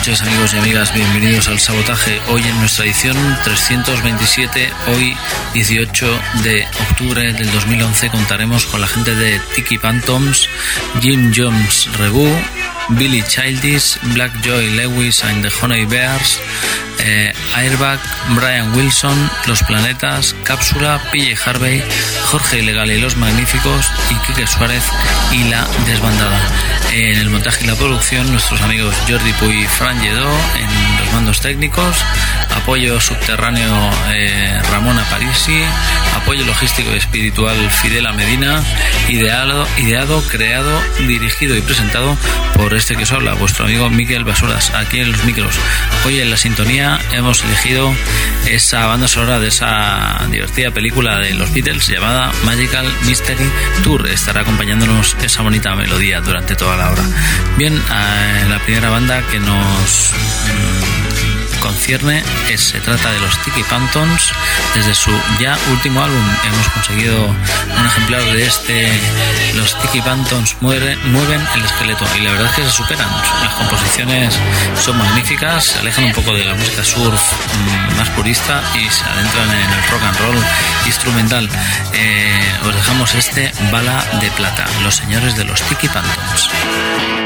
Noches amigos y amigas, bienvenidos al Sabotaje. Hoy en nuestra edición 327, hoy 18 de octubre del 2011 contaremos con la gente de Tiki Phantoms, Jim Jones Rebu, Billy Childish, Black Joy Lewis and the Honey Bears, eh, Airbag, Brian Wilson, Los Planetas, Cápsula, PJ Harvey, Jorge Ilegal y Los Magníficos y Quique Suárez y La Desbandada. En el montaje y la producción, nuestros amigos Jordi Puy y Fran Lledó, mandos técnicos, apoyo subterráneo eh, Ramona Parisi, apoyo logístico y espiritual Fidela Medina, ideado, ideado, creado, dirigido y presentado por este que os habla, vuestro amigo Miguel Basuras, aquí en los micros. Hoy en la sintonía hemos elegido esa banda sonora de esa divertida película de los Beatles llamada Magical Mystery Tour. Estará acompañándonos esa bonita melodía durante toda la hora. Bien, eh, la primera banda que nos mm, concierne es, se trata de los Tiki Phantoms. Desde su ya último álbum hemos conseguido un ejemplar de este. Los Tiki Phantoms mueven, mueven el esqueleto y la verdad es que se superan. Las composiciones son magníficas, se alejan un poco de la música surf mm, más purista y se adentran en el rock and roll instrumental. Eh, os dejamos este Bala de Plata, los señores de los Tiki Phantoms.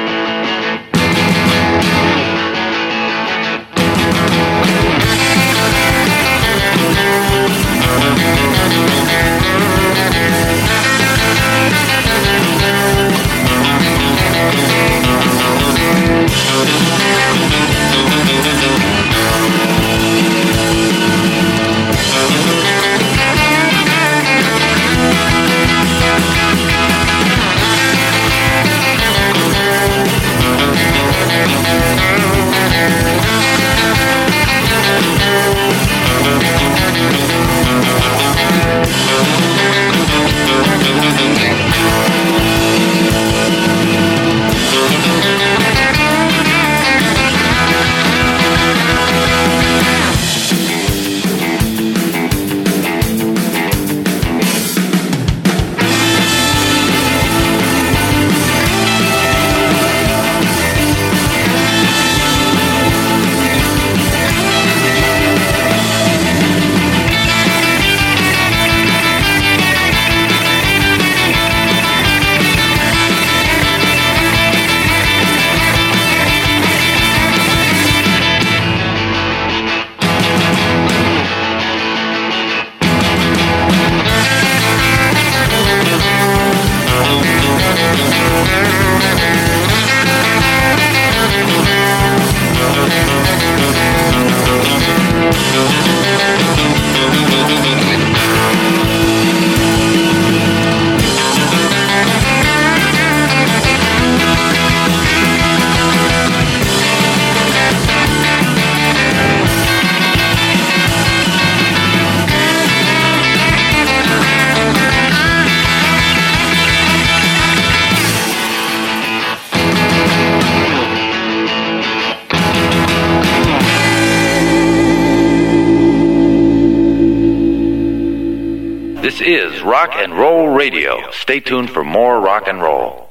Rock and Roll Radio. Stay tuned for more rock and roll.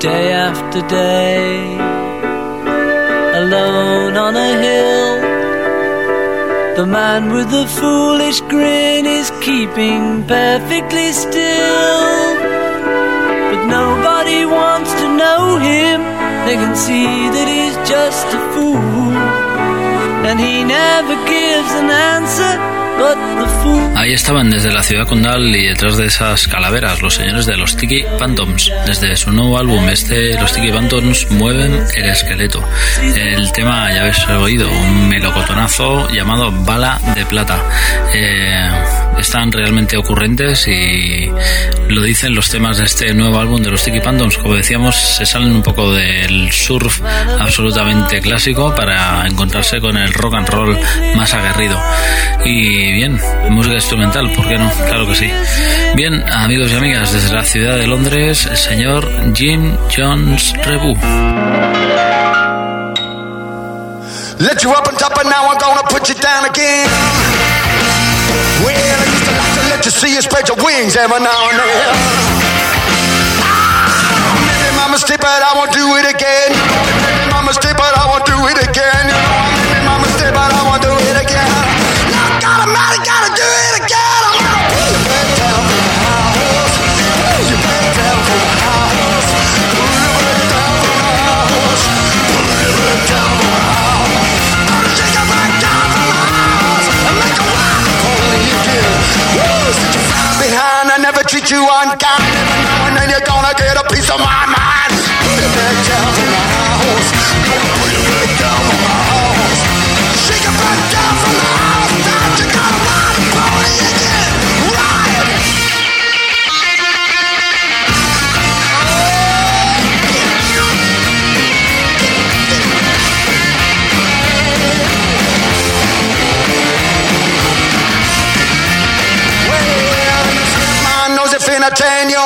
Day after day, alone on a hill, the man with the foolish grin is keeping perfectly still. But nobody wants to know him, they can see that he's just a fool. And he never gives an answer. Ahí estaban desde la ciudad condal y detrás de esas calaveras los señores de los Tiki Phantoms. Desde su nuevo álbum, este, los Tiki Phantoms mueven el esqueleto. El tema, ya habéis oído, un melocotonazo llamado Bala de Plata. Eh, están realmente ocurrentes y lo dicen los temas de este nuevo álbum de los Tiki Pandoms. Como decíamos, se salen un poco del surf absolutamente clásico para encontrarse con el rock and roll más aguerrido. Y bien, música instrumental, ¿por qué no? Claro que sí. Bien, amigos y amigas, desde la ciudad de Londres, el señor Jim Jones Rebu. You see you spread your wings every now and then. Maybe my mistake, but I won't do it again. Maybe my mistake, but I won't do it again. Treat you unkind. Every and then you're gonna get a piece of my mind. entertain you.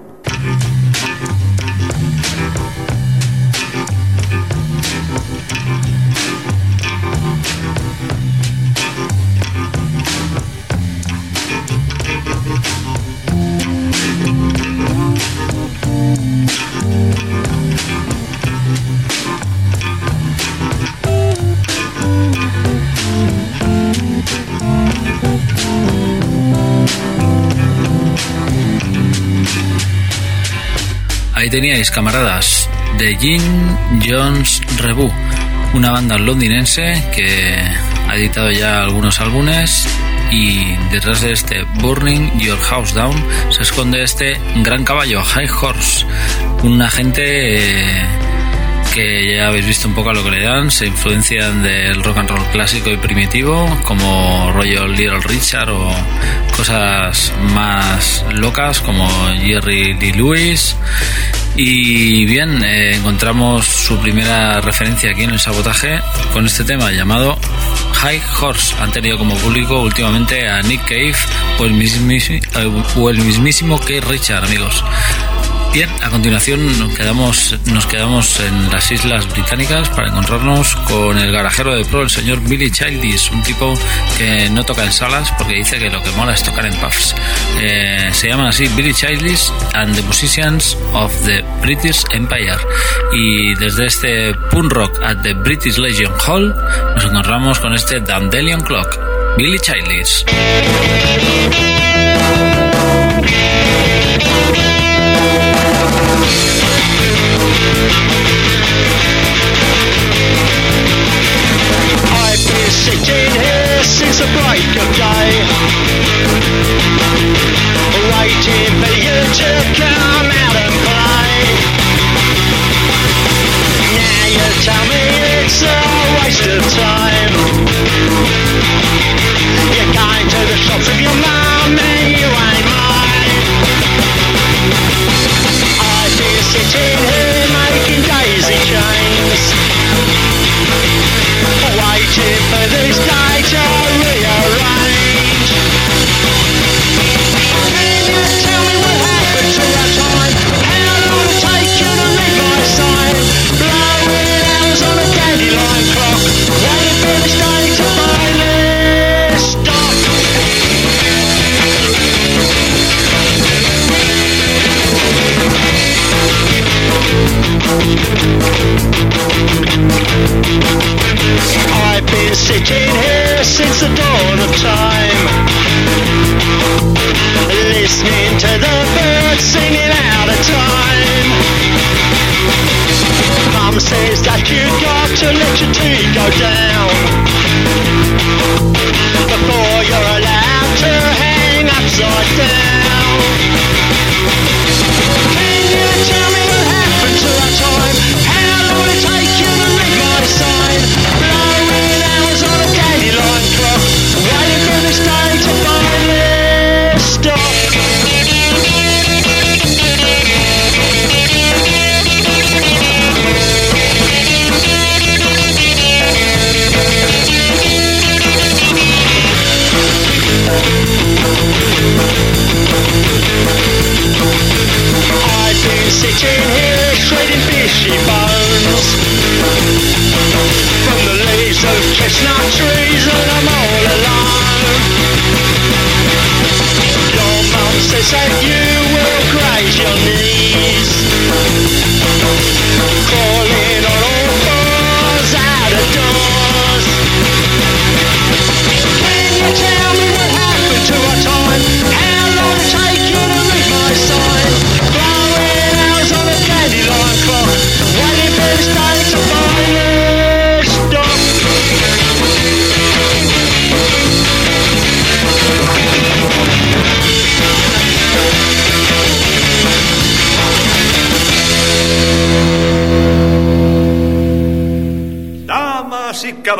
Teníais, camaradas, de Jim Jones Rebu, una banda londinense que ha editado ya algunos álbumes y detrás de este Burning Your House Down se esconde este gran caballo, High Horse, un agente eh, que ya habéis visto un poco a lo que le dan, se influencian del rock and roll clásico y primitivo, como rollo Little Richard o cosas más locas como Jerry Lee Lewis. Y bien, eh, encontramos su primera referencia aquí en el sabotaje con este tema llamado High Horse. Han tenido como público últimamente a Nick Cave o el mismísimo, o el mismísimo Keith Richard, amigos. Bien, a continuación nos quedamos, nos quedamos en las Islas Británicas para encontrarnos con el garajero de pro, el señor Billy Childish, un tipo que no toca en salas porque dice que lo que mola es tocar en pubs. Eh, se llaman así Billy Childish and the Musicians of the British Empire. Y desde este punk rock at the British Legion Hall nos encontramos con este Dandelion Clock, Billy Childish. Break of day. Waiting for you to come out and play. Now you tell me it's a waste of time.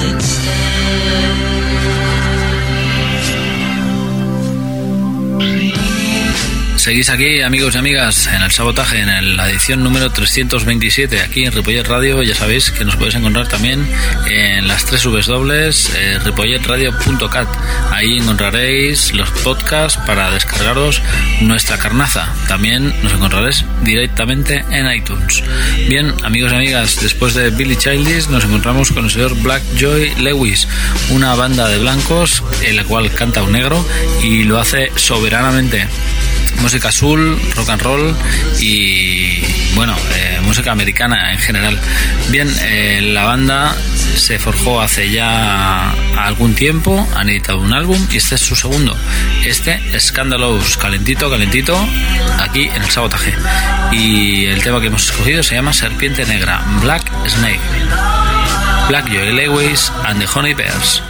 since then. Seguís aquí, amigos y amigas, en el sabotaje, en la edición número 327, aquí en Ripollet Radio. Ya sabéis que nos podéis encontrar también en las tres dobles eh, ripolletradio.cat. Ahí encontraréis los podcasts para descargaros nuestra carnaza. También nos encontraréis directamente en iTunes. Bien, amigos y amigas, después de Billy Childish nos encontramos con el señor Black Joy Lewis, una banda de blancos en la cual canta un negro y lo hace soberanamente música azul, rock and roll y bueno, eh, música americana en general. Bien, eh, la banda se forjó hace ya algún tiempo, han editado un álbum y este es su segundo. Este, Scandalous, calentito, calentito, aquí en el sabotaje. Y el tema que hemos escogido se llama Serpiente Negra, Black Snake. Black Joy Lewis and the Honey Bears.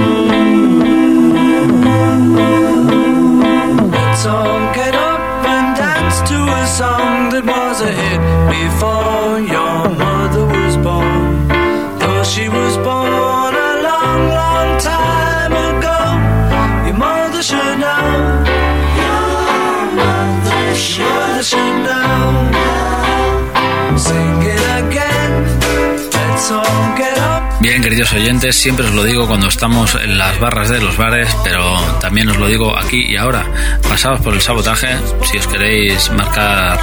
Bien, queridos oyentes, siempre os lo digo cuando estamos en las barras de los bares, pero también os lo digo aquí y ahora. Pasaos por el sabotaje si os queréis marcar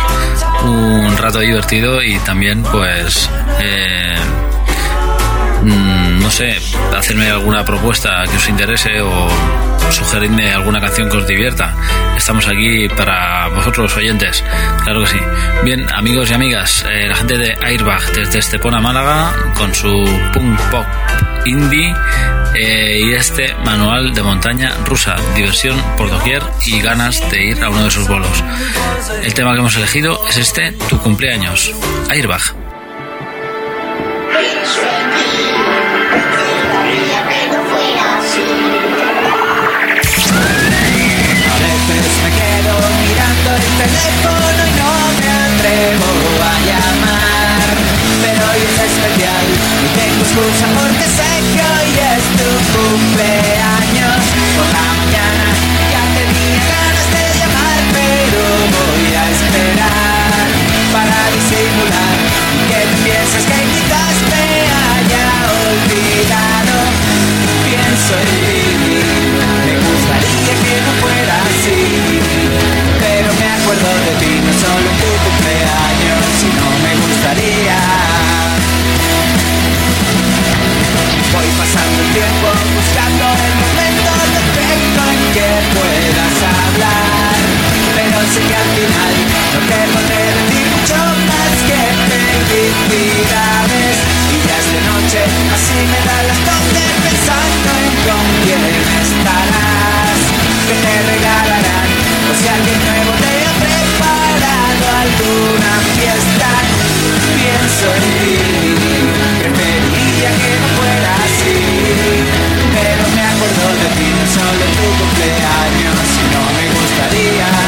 un rato divertido y también, pues, eh, mm, no sé, hacerme alguna propuesta que os interese o sugerirme alguna canción que os divierta. Estamos aquí para vosotros, oyentes, claro que sí. Bien, amigos y amigas, eh, la gente de Airbag desde Estepona, Málaga, con su punk pop indie eh, y este manual de montaña rusa, diversión por doquier y ganas de ir a uno de sus bolos. El tema que hemos elegido es este, tu cumpleaños, Airbag. Teléfono y no me atrevo a llamar. Pero hoy es especial y tengo excusa porque sé que hoy es tu cumpleaños. Por la mañana ya tenía ganas de llamar, pero voy a esperar para disimular que piensas que sé que al final no te podré decir mucho más que felicidades. Y ya es de noche, así me dan las doce pensando en con quién estarás. Que te regalarán, o si alguien nuevo te ha preparado alguna fiesta. Pienso en ti, preferiría que no fuera así. Pero me acuerdo de ti, no solo tu cumpleaños y no me gustaría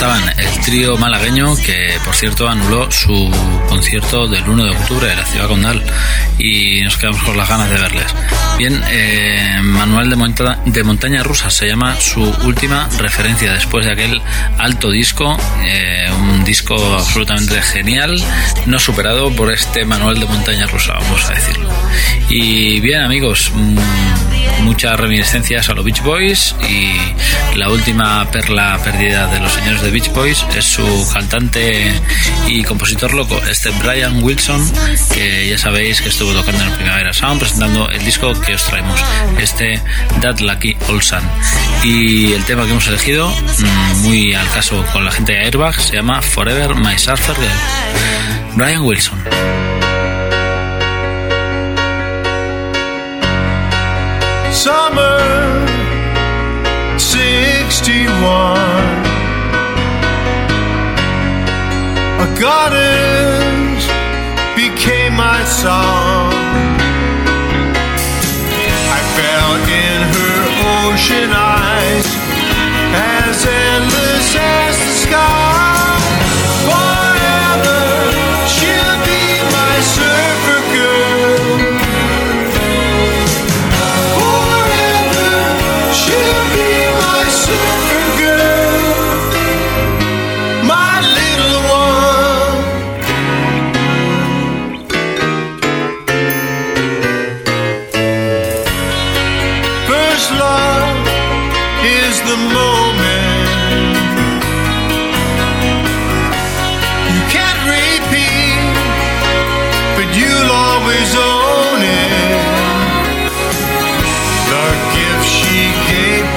Estaban el trío malagueño que, por cierto, anuló su concierto del 1 de octubre en la ciudad condal y nos quedamos con las ganas de verles. Bien, eh, Manuel de, Monta- de Montaña Rusa se llama su última referencia después de aquel alto disco, eh, un disco absolutamente genial, no superado por este Manuel de Montaña Rusa, vamos a decirlo. Y bien, amigos, mm, muchas reminiscencias a los Beach Boys y la última perla perdida de los señores de Beach Boys es su cantante y compositor loco, este Brian Wilson, que ya sabéis que estuvo tocando en el Primavera Sound presentando el disco que os traemos, este That Lucky Old Sun. Y el tema que hemos elegido, mm, muy al caso con la gente de Airbag, se llama Forever My Surfer. Brian Wilson. Summer 61 A gardens became my song. I fell in her ocean eyes As endless as the sky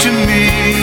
to me,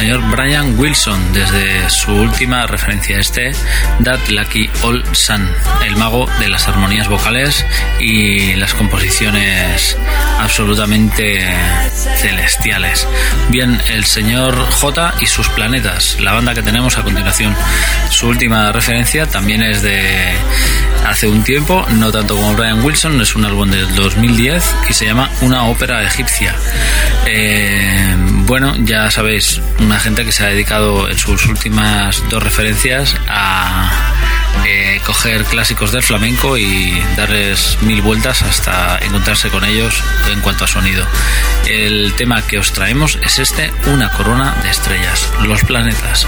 Señor Brian Wilson desde su última referencia este That Lucky Old Sun, el mago de las armonías vocales y las composiciones absolutamente celestiales. Bien, el señor J y sus planetas, la banda que tenemos a continuación. Su última referencia también es de hace un tiempo, no tanto como Brian Wilson, es un álbum del 2010 y se llama Una ópera egipcia. Eh, bueno, ya sabéis, una gente que se ha dedicado en sus últimas dos referencias a eh, coger clásicos del flamenco y darles mil vueltas hasta encontrarse con ellos en cuanto a sonido. El tema que os traemos es este, una corona de estrellas, los planetas.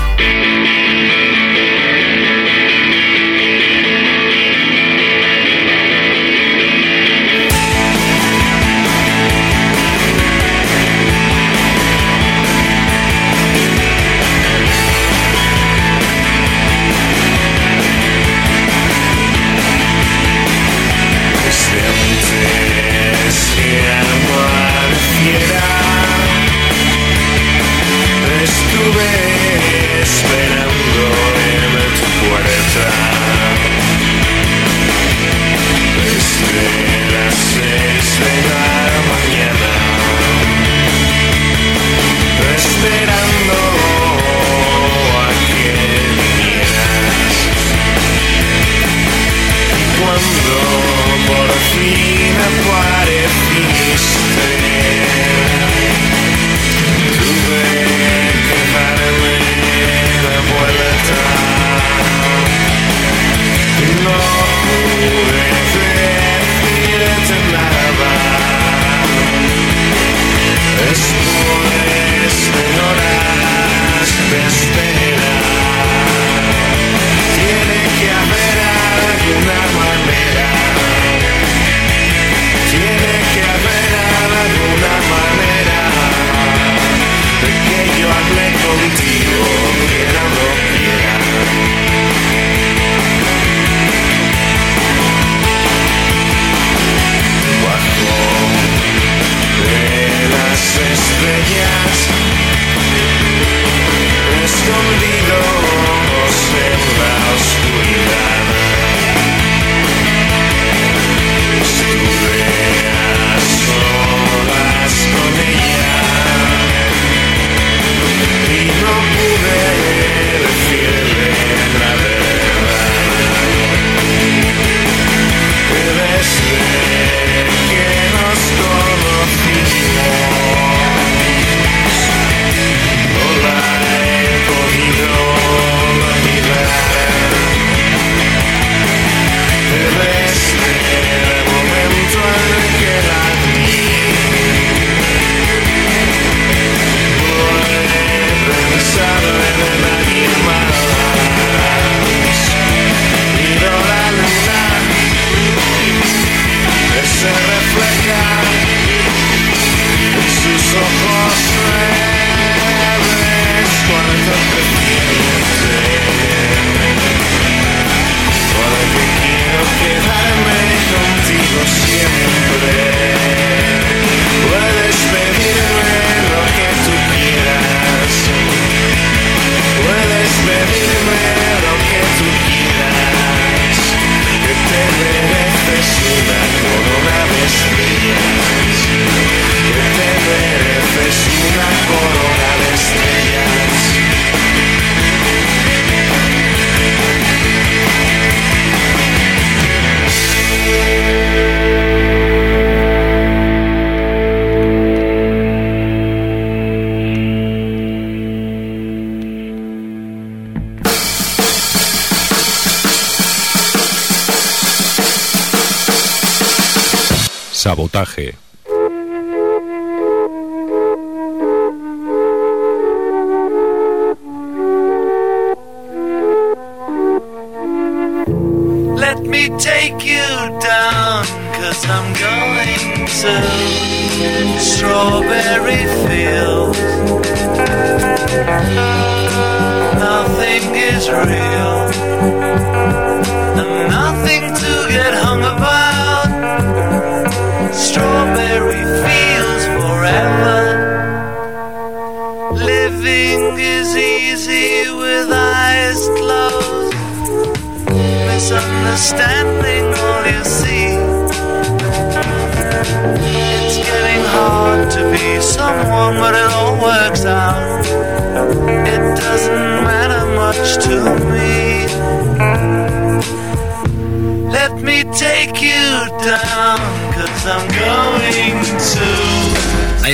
Sabotaje.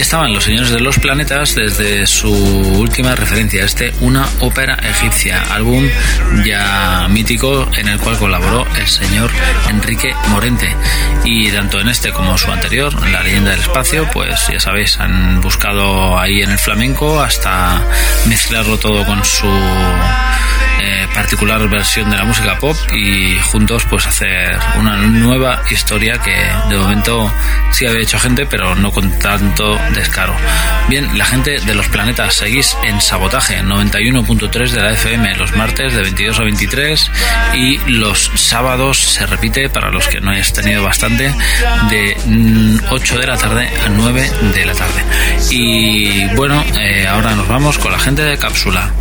Estaban los señores de los planetas desde su última referencia, este Una ópera egipcia, álbum ya mítico en el cual colaboró el señor Enrique Morente. Y tanto en este como su anterior, La leyenda del espacio, pues ya sabéis, han buscado ahí en el flamenco hasta mezclarlo todo con su eh, particular versión de la música pop y juntos pues hacer una nueva historia que de momento sí había hecho gente pero no con tanto descaro. Bien, la gente de los planetas seguís en sabotaje 91.3 de la FM los martes de 22 a 23 y los sábados se repite para los que no hayáis tenido bastante de mm, 8 de la tarde a 9 de la tarde. Y bueno, eh, ahora nos vamos con la gente de cápsula.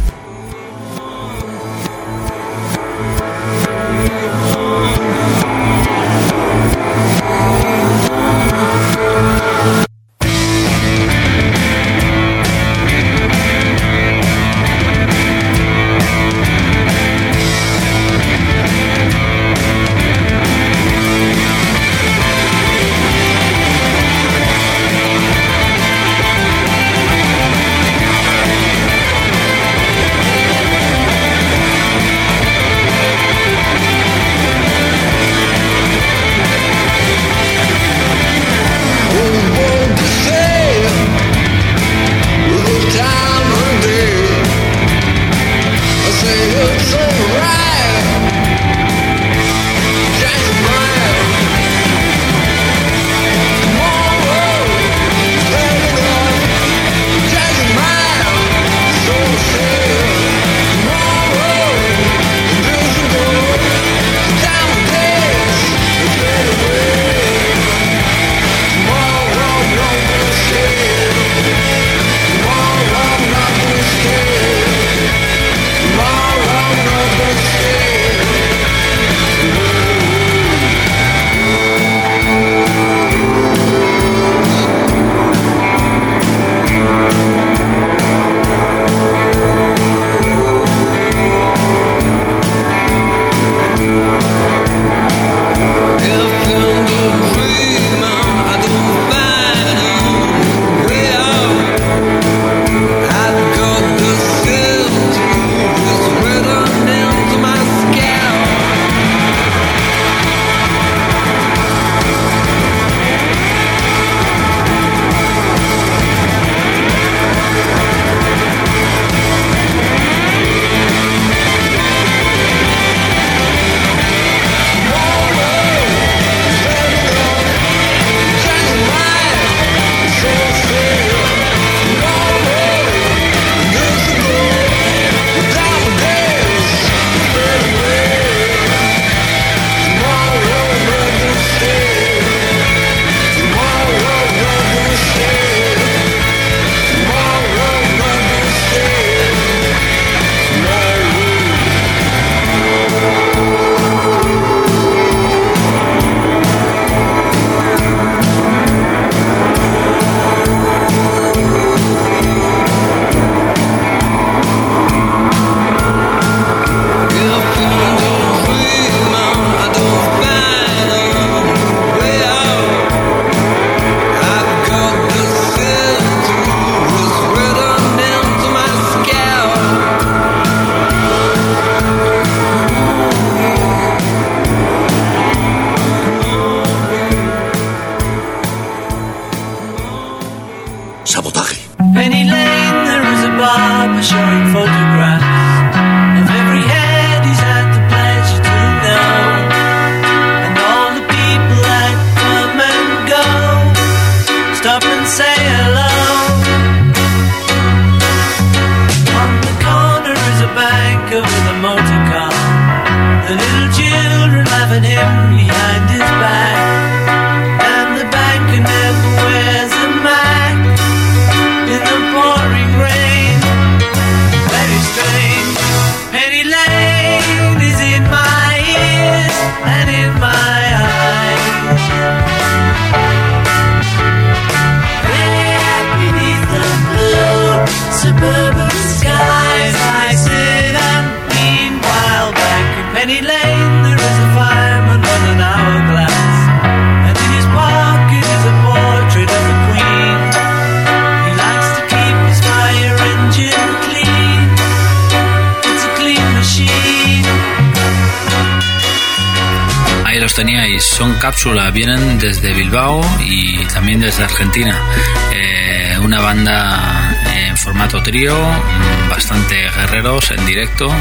Eh, una banda en formato trío, mm, bastante guerreros en directo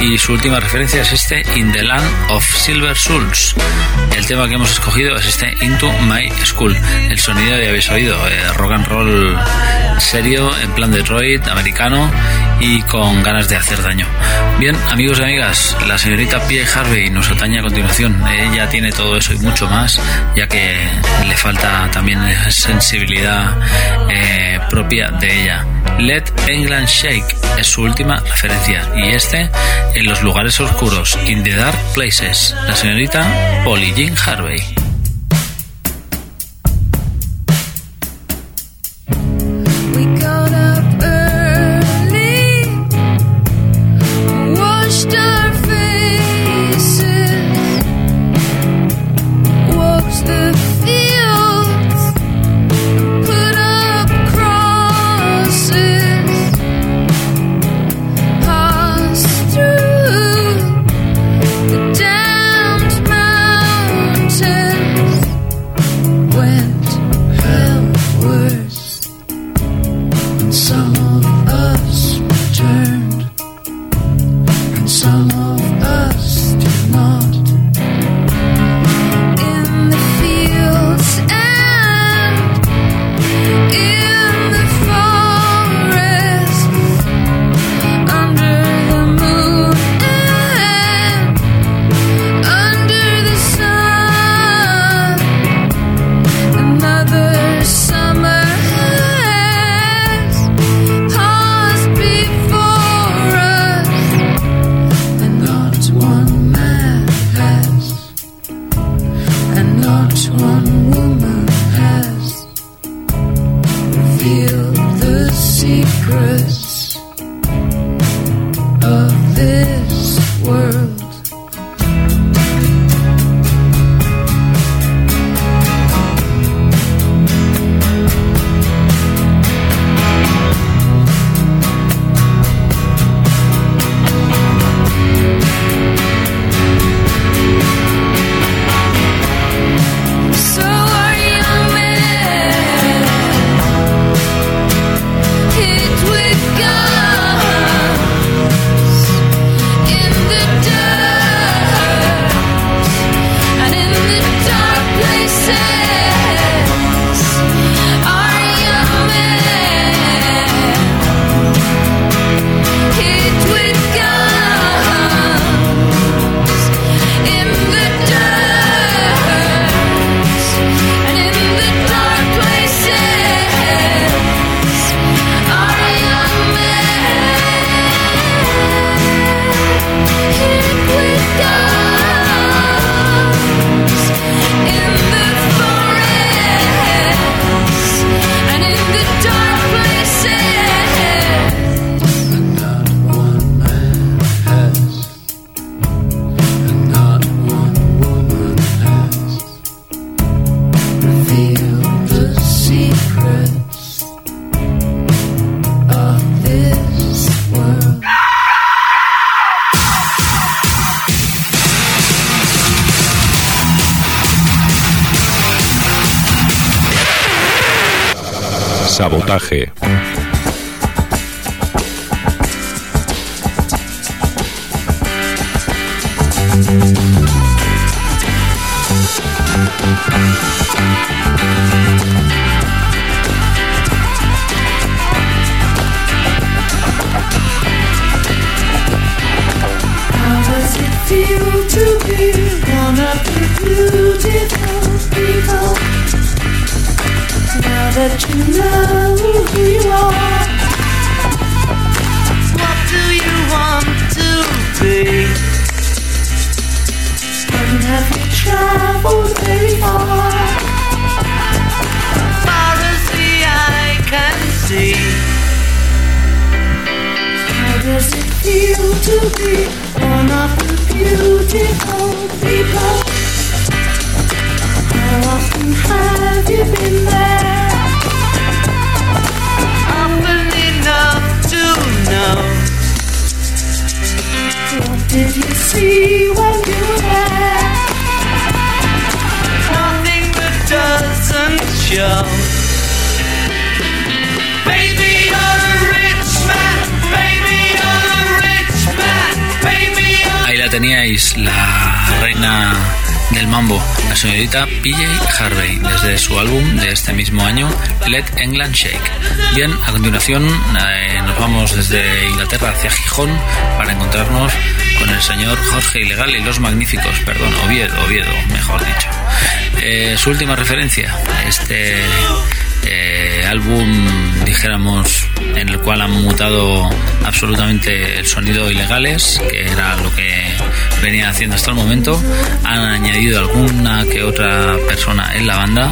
y su última referencia es este In the Land of Silver Souls. El tema que hemos escogido es este Into My School. El sonido ya habéis oído, eh, rock and roll serio, en plan Detroit, americano y con ganas de hacer daño. Bien, amigos y amigas, la señorita Pia Harvey nos atañe a continuación. Ella tiene todo eso y mucho más, ya que le falta también sensibilidad eh, propia de ella. Let England Shake es su última referencia y este en los lugares oscuros, in the dark places, la señorita Polly Jean Harvey. Secrets Sabotaje. PJ Harvey, desde su álbum de este mismo año, Let England Shake. Bien, a continuación eh, nos vamos desde Inglaterra hacia Gijón para encontrarnos con el señor Jorge Ilegal y los Magníficos, perdón, Oviedo, Oviedo, mejor dicho. Eh, su última referencia, este eh, álbum, dijéramos, en el cual han mutado absolutamente el sonido ilegales, que era lo que venía haciendo hasta el momento. Han añadido alguna que otra persona en la banda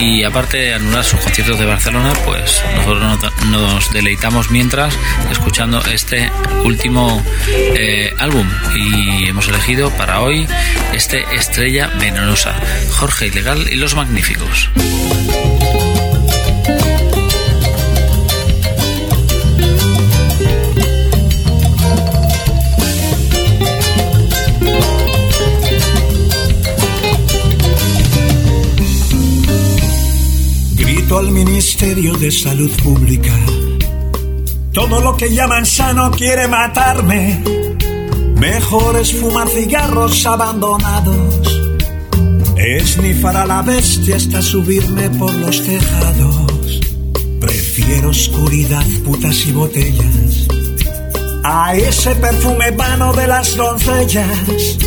y aparte de anular sus conciertos de Barcelona, pues nosotros nos- nos deleitamos mientras escuchando este último eh, álbum y hemos elegido para hoy este Estrella Venenosa, Jorge Ilegal y los Magníficos. Al Ministerio de Salud Pública. Todo lo que llaman sano quiere matarme. Mejor es fumar cigarros abandonados. Esnifar a la bestia hasta subirme por los tejados. Prefiero oscuridad, putas y botellas. A ese perfume vano de las doncellas.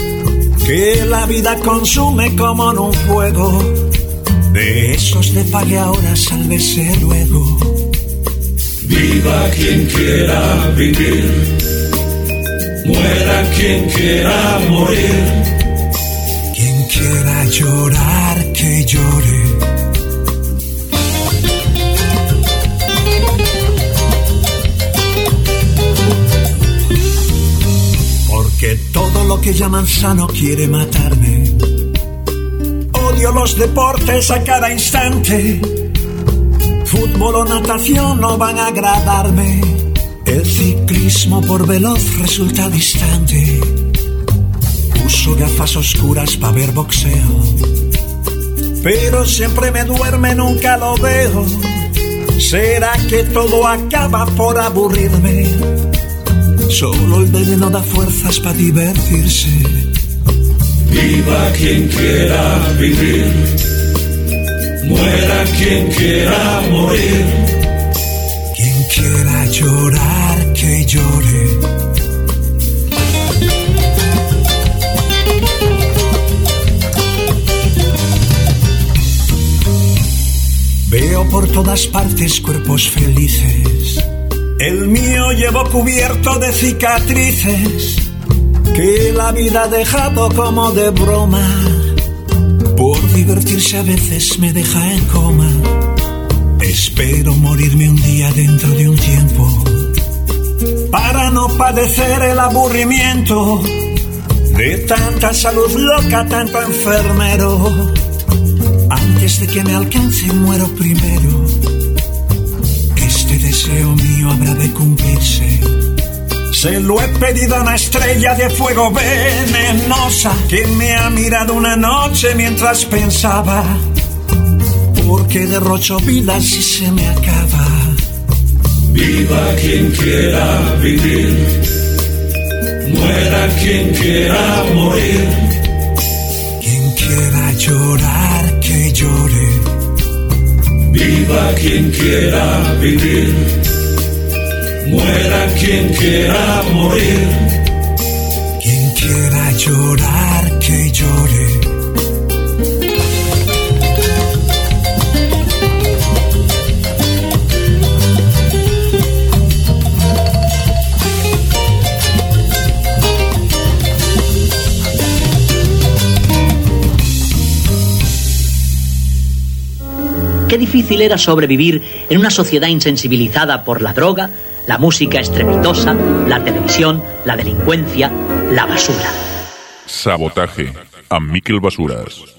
Que la vida consume como en un fuego. De esos de pague ahora, sálvese luego. Viva quien quiera vivir, muera quien quiera morir. Quien quiera llorar, que llore. Porque todo lo que llaman sano quiere matarme. Los deportes a cada instante. Fútbol o natación no van a agradarme. El ciclismo por veloz resulta distante. Uso gafas oscuras para ver boxeo. Pero siempre me duerme, nunca lo veo. ¿Será que todo acaba por aburrirme? Solo el veneno da fuerzas para divertirse. Viva quien quiera vivir, muera quien quiera morir. Quien quiera llorar, que llore. Veo por todas partes cuerpos felices. El mío llevo cubierto de cicatrices que la vida ha dejado como de broma. Por divertirse a veces me deja en coma. Espero morirme un día dentro de un tiempo para no padecer el aburrimiento de tanta salud loca, tanto enfermero. Antes de que me alcance muero primero. Este deseo mío habrá de cumplirse. Se lo he pedido a una estrella de fuego venenosa que me ha mirado una noche mientras pensaba. Porque derrocho vida si se me acaba. Viva quien quiera vivir, muera quien quiera morir. Quien quiera llorar, que llore. Viva quien quiera vivir, Muera quien quiera morir. Quien quiera llorar, que llore. Qué difícil era sobrevivir en una sociedad insensibilizada por la droga, la música estrepitosa, la televisión, la delincuencia, la basura. Sabotaje. A Miquel Basuras.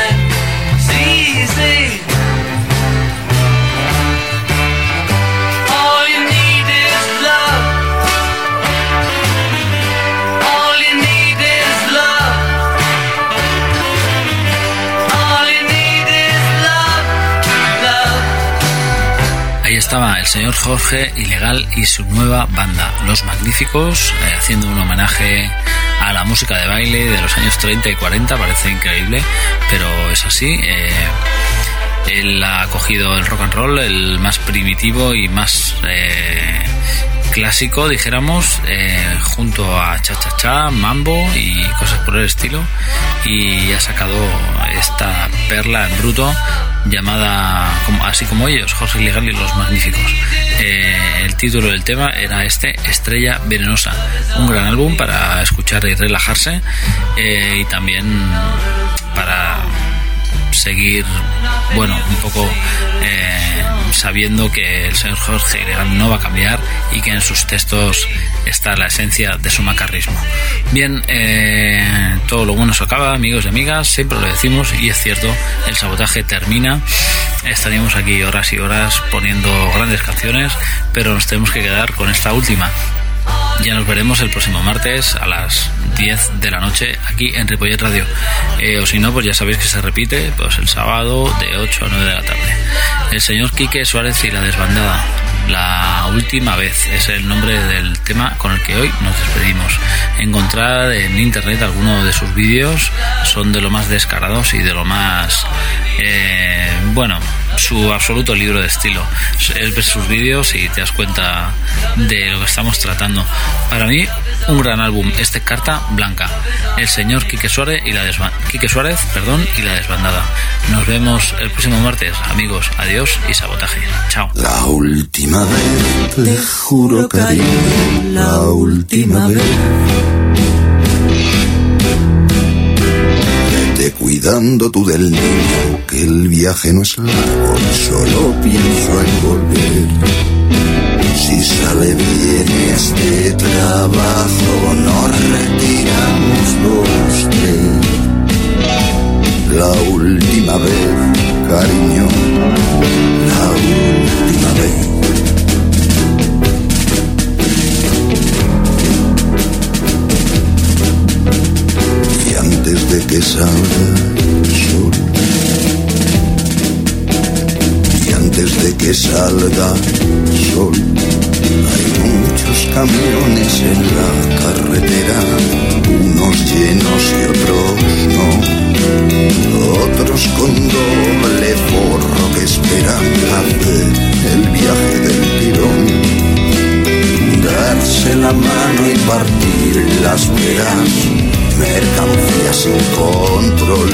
Estaba el señor Jorge Ilegal y su nueva banda, Los Magníficos, eh, haciendo un homenaje a la música de baile de los años 30 y 40, parece increíble, pero es así. eh, él ha cogido el rock and roll, el más primitivo y más eh, clásico, dijéramos, eh, junto a cha cha cha, mambo y cosas por el estilo, y ha sacado esta perla en bruto llamada así como ellos, Jorge Ilegal y los Magníficos. Eh, el título del tema era este, Estrella Venenosa, un gran álbum para escuchar y relajarse eh, y también para seguir, bueno, un poco eh, sabiendo que el señor Jorge Ilegal no va a cambiar y que en sus textos está la esencia de su macarrismo. Bien, eh, todo lo bueno se acaba, amigos y amigas, siempre lo decimos y es cierto, el sabotaje termina. Estaríamos aquí horas y horas poniendo grandes canciones, pero nos tenemos que quedar con esta última. Ya nos veremos el próximo martes a las 10 de la noche aquí en Ripollet Radio. Eh, o si no, pues ya sabéis que se repite pues el sábado de 8 a 9 de la tarde. El señor Quique Suárez y la desbandada. La última vez es el nombre del tema con el que hoy nos despedimos. Encontrar en internet alguno de sus vídeos son de lo más descarados y de lo más eh, bueno su absoluto libro de estilo. Es ver sus vídeos y te das cuenta de lo que estamos tratando. Para mí, un gran álbum, este Carta Blanca. El señor Quique Suárez y la Quique Suárez, perdón, y la desbandada. Nos vemos el próximo martes, amigos. Adiós y sabotaje. Chao. La última vez, te juro cariño, la última vez. Cuidando tú del niño, que el viaje no es largo solo pienso en volver. Si sale bien este trabajo, nos retiramos los tres. La última vez, cariño, la última vez. Antes de que salga el sol, y antes de que salga el sol, hay muchos camiones en la carretera, unos llenos y otros no, otros con doble forro que esperan hacer el viaje del tirón. Darse la mano y partir las veras, mercancía sin control.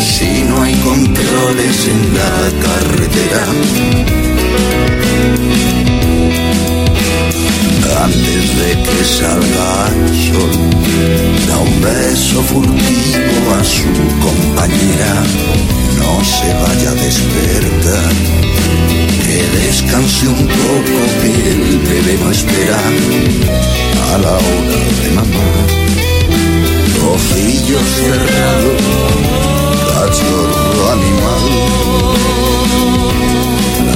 Si no hay controles en la carretera, antes de que salga el sol, da un beso furtivo a su compañera, no se vaya a despertar. Que descanse un poco, que el bebé no espera a la hora de mamá. Ojillos cerrados, cachorro animal.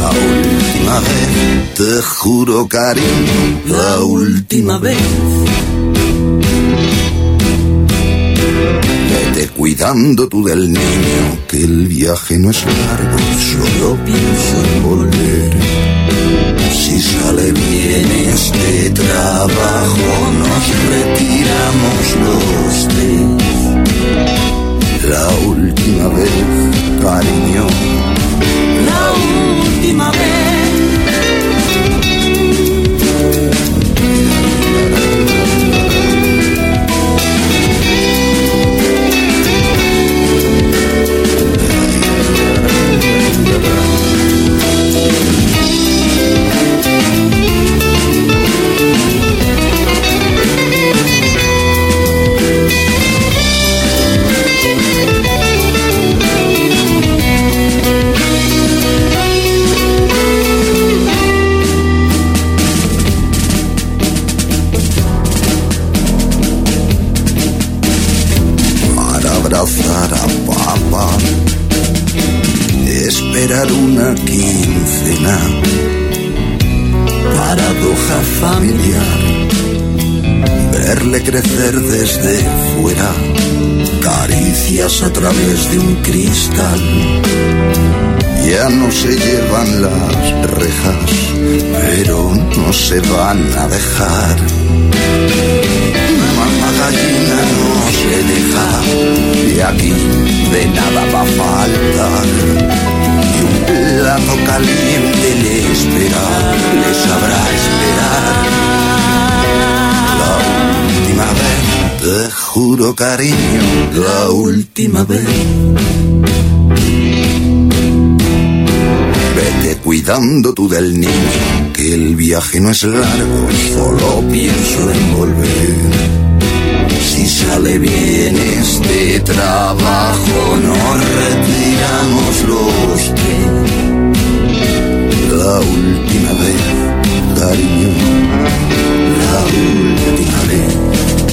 La última vez Te juro, cariño, la última vez. Vete cuidando tú del niño, que el viaje no es largo, solo pienso en volver. Si sale bien este trabajo, nos retiramos los tres. La última vez, cariño, la última vez. Crecer desde fuera, caricias a través de un cristal. Ya no se llevan las rejas, pero no se van a dejar. Mamá gallina no se deja y aquí de nada va a faltar. Plato caliente le espera, le sabrá esperar. Última vez, te juro cariño, la última vez. Vete cuidando tú del niño, que el viaje no es largo, solo pienso en volver. Si sale bien este trabajo, nos retiramos los tres. La última vez, cariño, la última vez.